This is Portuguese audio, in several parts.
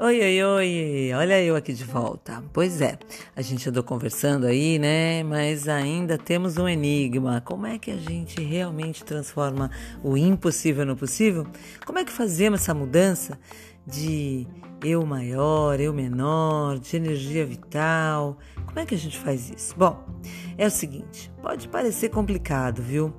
Oi, oi, oi, olha eu aqui de volta. Pois é, a gente andou conversando aí, né? Mas ainda temos um enigma. Como é que a gente realmente transforma o impossível no possível? Como é que fazemos essa mudança de eu maior, eu menor, de energia vital? Como é que a gente faz isso? Bom, é o seguinte: pode parecer complicado, viu?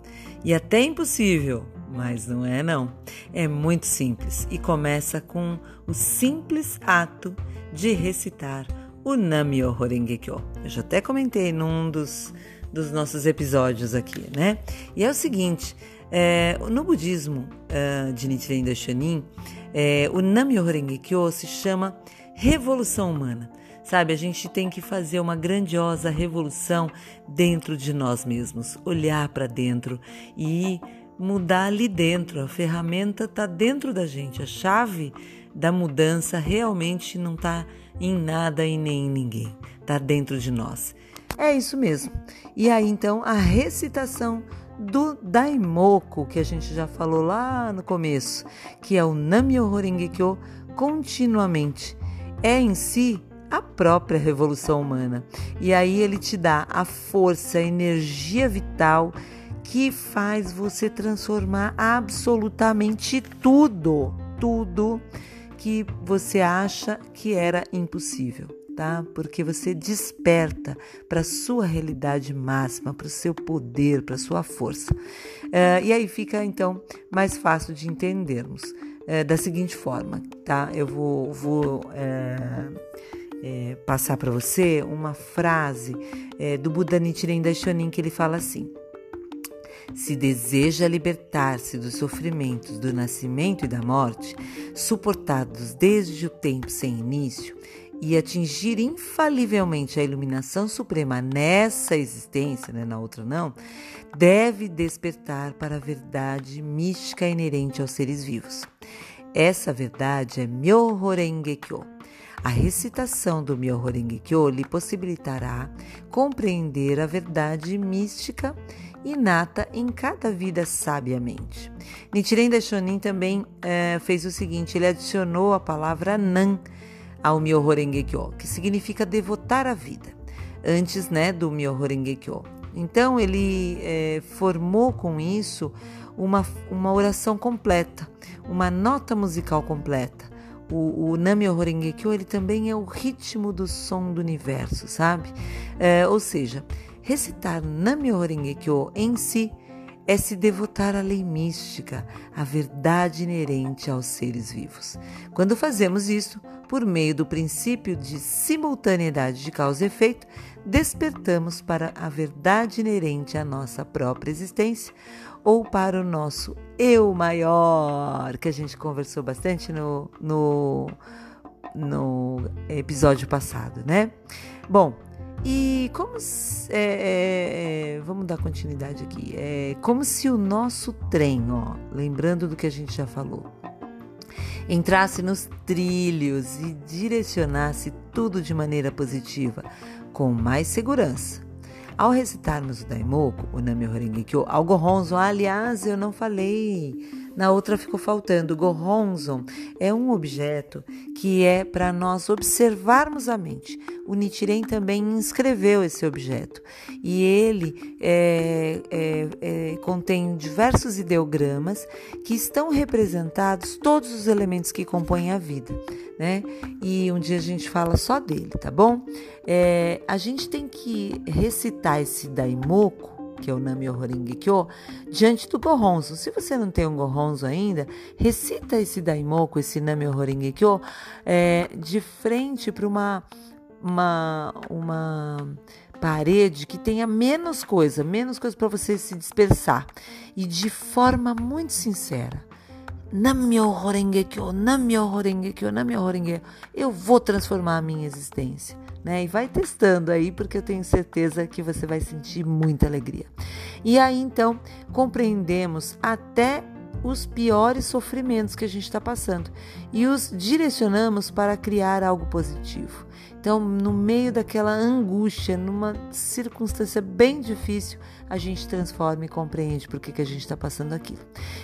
E até impossível, mas não é não. É muito simples e começa com o simples ato de recitar o Namyo Horenge Kyo. Eu já até comentei num dos, dos nossos episódios aqui, né? E é o seguinte, é, no budismo uh, de Nichiren Daishonin, é, o Namyo Horenge Kyo se chama revolução humana. Sabe, a gente tem que fazer uma grandiosa revolução dentro de nós mesmos, olhar para dentro e mudar ali dentro. A ferramenta está dentro da gente. A chave da mudança realmente não está em nada e nem em ninguém. Está dentro de nós. É isso mesmo. E aí então a recitação do Daimoku, que a gente já falou lá no começo, que é o Namyo Horengekyo continuamente. É em si a própria revolução humana. E aí ele te dá a força, a energia vital que faz você transformar absolutamente tudo, tudo que você acha que era impossível, tá? Porque você desperta para sua realidade máxima, para o seu poder, para sua força. Uh, e aí fica então mais fácil de entendermos uh, da seguinte forma, tá? Eu vou, vou uh, passar para você uma frase do Buda Nichiren Daishonin que ele fala assim. Se deseja libertar-se dos sofrimentos do nascimento e da morte, suportados desde o tempo sem início, e atingir infalivelmente a iluminação suprema nessa existência, né, na outra não, deve despertar para a verdade mística inerente aos seres vivos. Essa verdade é Myoho Renge Kyo. A recitação do Myoho Renge Kyo lhe possibilitará compreender a verdade mística inata em cada vida sabiamente. Nichiren Daishonin também é, fez o seguinte, ele adicionou a palavra Nan ao Myoho Renge Kyo, que significa devotar a vida, antes né, do Myoho Renge Kyo. Então ele é, formou com isso uma, uma oração completa, uma nota musical completa. O, o Namyo Renge Kyo ele também é o ritmo do som do universo, sabe? É, ou seja, Recitar Namyo Renge Kyo em si é se devotar à lei mística, à verdade inerente aos seres vivos. Quando fazemos isso, por meio do princípio de simultaneidade de causa e efeito, despertamos para a verdade inerente à nossa própria existência ou para o nosso eu maior, que a gente conversou bastante no, no, no episódio passado, né? Bom, e como é, é, é, vamos dar continuidade aqui. É como se o nosso trem, ó, lembrando do que a gente já falou, entrasse nos trilhos e direcionasse tudo de maneira positiva, com mais segurança. Ao recitarmos o Daimoku, o Nami Horengekyo, ao Gohonzo, aliás, eu não falei na outra ficou faltando. Gohonzon é um objeto que é para nós observarmos a mente. O Nichiren também inscreveu esse objeto e ele é, é, é, contém diversos ideogramas que estão representados todos os elementos que compõem a vida, né? E um dia a gente fala só dele, tá bom? É, a gente tem que recitar esse Daimoku que é o Nami Kyo, diante do Gohonzo. Se você não tem um Gohonzo ainda, recita esse Daimoku, esse Nami Kyo, é, de frente para uma, uma, uma parede que tenha menos coisa, menos coisa para você se dispersar. E de forma muito sincera. Namyo Horengekyo, Namyo Horengekyo, Namyo Horengekyo. Eu vou transformar a minha existência né? E vai testando aí, porque eu tenho certeza que você vai sentir muita alegria. E aí então compreendemos até os piores sofrimentos que a gente está passando e os direcionamos para criar algo positivo. Então, no meio daquela angústia, numa circunstância bem difícil, a gente transforma e compreende por que, que a gente está passando aquilo.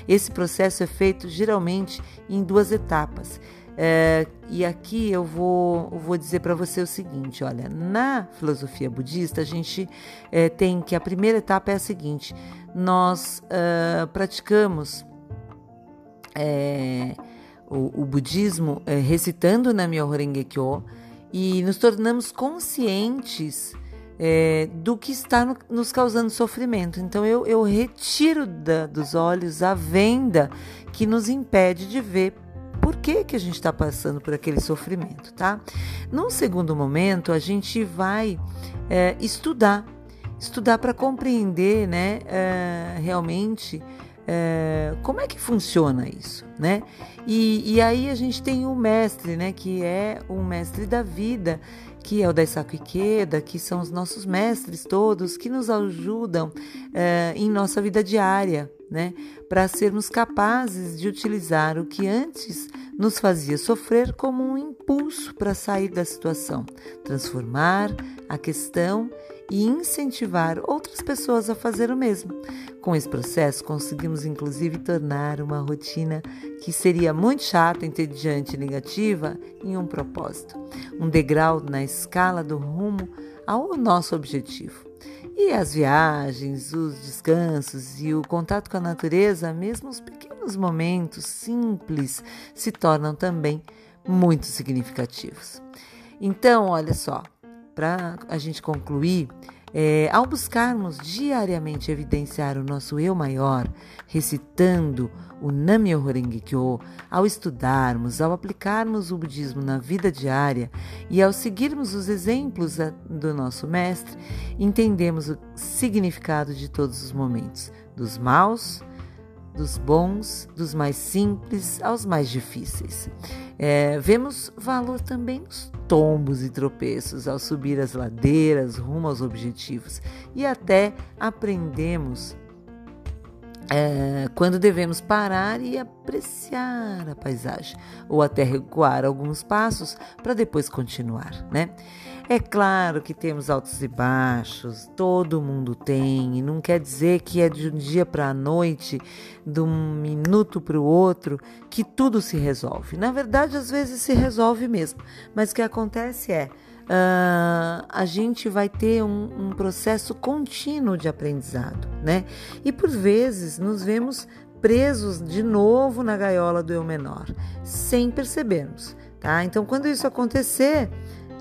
Esse processo é feito geralmente em duas etapas É, e aqui eu vou, vou dizer para você o seguinte: olha, na filosofia budista, a gente é, tem que a primeira etapa é a seguinte: nós uh, praticamos é, o, o, budismo é, recitando na Myoho Kyo e nos tornamos conscientes é, do que está no, nos causando sofrimento. Então eu, eu retiro da, dos olhos a venda que nos impede de ver por que, que a gente está passando por aquele sofrimento, tá? Num segundo momento, a gente vai é, estudar, estudar para compreender, né, é, realmente é, como é que funciona isso, né? E, e, aí a gente tem o mestre, né, que é o mestre da vida, que é o Daisaku Ikeda, que são os nossos mestres todos, que nos ajudam é, em nossa vida diária, né? Para sermos capazes de utilizar o que antes nos fazia sofrer como um impulso para sair da situação, transformar a questão e incentivar outras pessoas a fazer o mesmo. Com esse processo, conseguimos inclusive tornar uma rotina que seria muito chata, entediante e negativa em um propósito, um degrau na escala do rumo ao nosso objetivo. E as viagens, os descansos e o contato com a natureza, mesmo os pequenos momentos simples, se tornam também muito significativos. Então, olha só, para a gente concluir, é, ao buscarmos diariamente evidenciar o nosso eu maior, recitando o Nam-myoho Kyo, ao estudarmos, ao aplicarmos o budismo na vida diária e ao seguirmos os exemplos do nosso mestre, entendemos o significado de todos os momentos, dos maus, dos bons, dos mais simples aos mais difíceis. É, vemos valor também nos tombos e tropeços ao subir as ladeiras rumo aos objetivos e até aprendemos é, quando devemos parar e apreciar a paisagem, ou até recuar alguns passos para depois continuar, né? É claro que temos altos e baixos, todo mundo tem, e não quer dizer que é de um dia para a noite, de um minuto para o outro, que tudo se resolve. Na verdade, às vezes se resolve mesmo, mas o que acontece é. Uh, a gente vai ter um, um processo contínuo de aprendizado, né? E por vezes nos vemos presos de novo na gaiola do eu menor, sem percebermos, tá? Então, quando isso acontecer,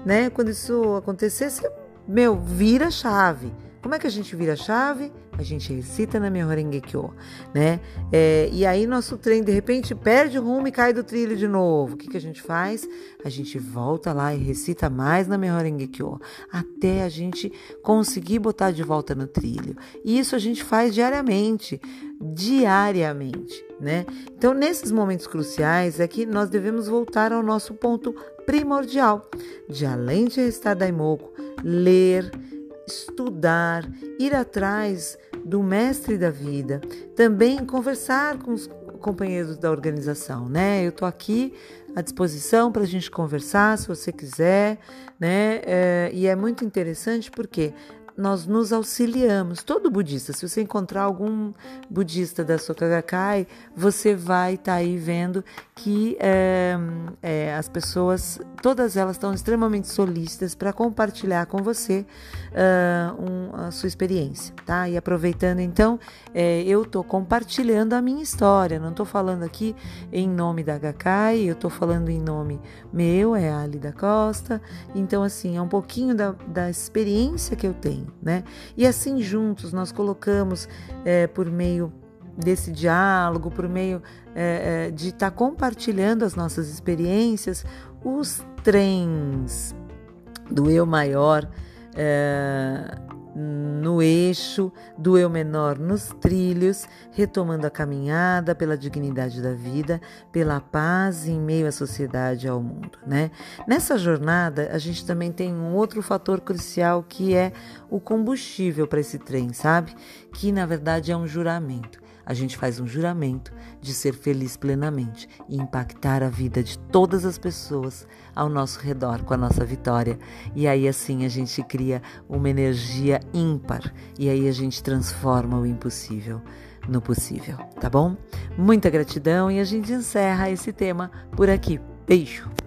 né? Quando isso acontecer, você, meu, vira chave. Como é que a gente vira chave? A gente recita na minha Horengekyo, né? É, e aí nosso trem de repente perde o rumo e cai do trilho de novo. O que, que a gente faz? A gente volta lá e recita mais na minha Horengekyo, até a gente conseguir botar de volta no trilho. E isso a gente faz diariamente, diariamente, né? Então nesses momentos cruciais é que nós devemos voltar ao nosso ponto primordial de além de estar daimoku, ler, estudar, ir atrás do mestre da vida, também conversar com os companheiros da organização, né? Eu tô aqui à disposição para a gente conversar, se você quiser, né? É, e é muito interessante porque nós nos auxiliamos. Todo budista, se você encontrar algum budista da Soka Gakkai, você vai estar tá aí vendo que é, é, as pessoas, todas elas estão extremamente solícitas para compartilhar com você uh, um, a sua experiência, tá? E aproveitando então, é, eu estou compartilhando a minha história, não estou falando aqui em nome da Gakkai, eu estou falando em nome meu, é Ali da Costa, então assim, é um pouquinho da, da experiência que eu tenho né? E assim juntos nós colocamos é, por meio desse diálogo, por meio é, é de estar tá compartilhando as nossas experiências, os trens do eu maior é, no eixo do eu menor nos trilhos, retomando a caminhada pela dignidade da vida, pela paz em meio à sociedade e ao mundo, né? Nessa jornada, a gente também tem um outro fator crucial que é o combustível para esse trem, sabe? Que na verdade é um juramento a gente faz um juramento de ser feliz plenamente e impactar a vida de todas as pessoas ao nosso redor com a nossa vitória. E aí assim a gente cria uma energia ímpar e aí a gente transforma o impossível no possível, tá bom? Muita gratidão e a gente encerra esse tema por aqui. Beijo!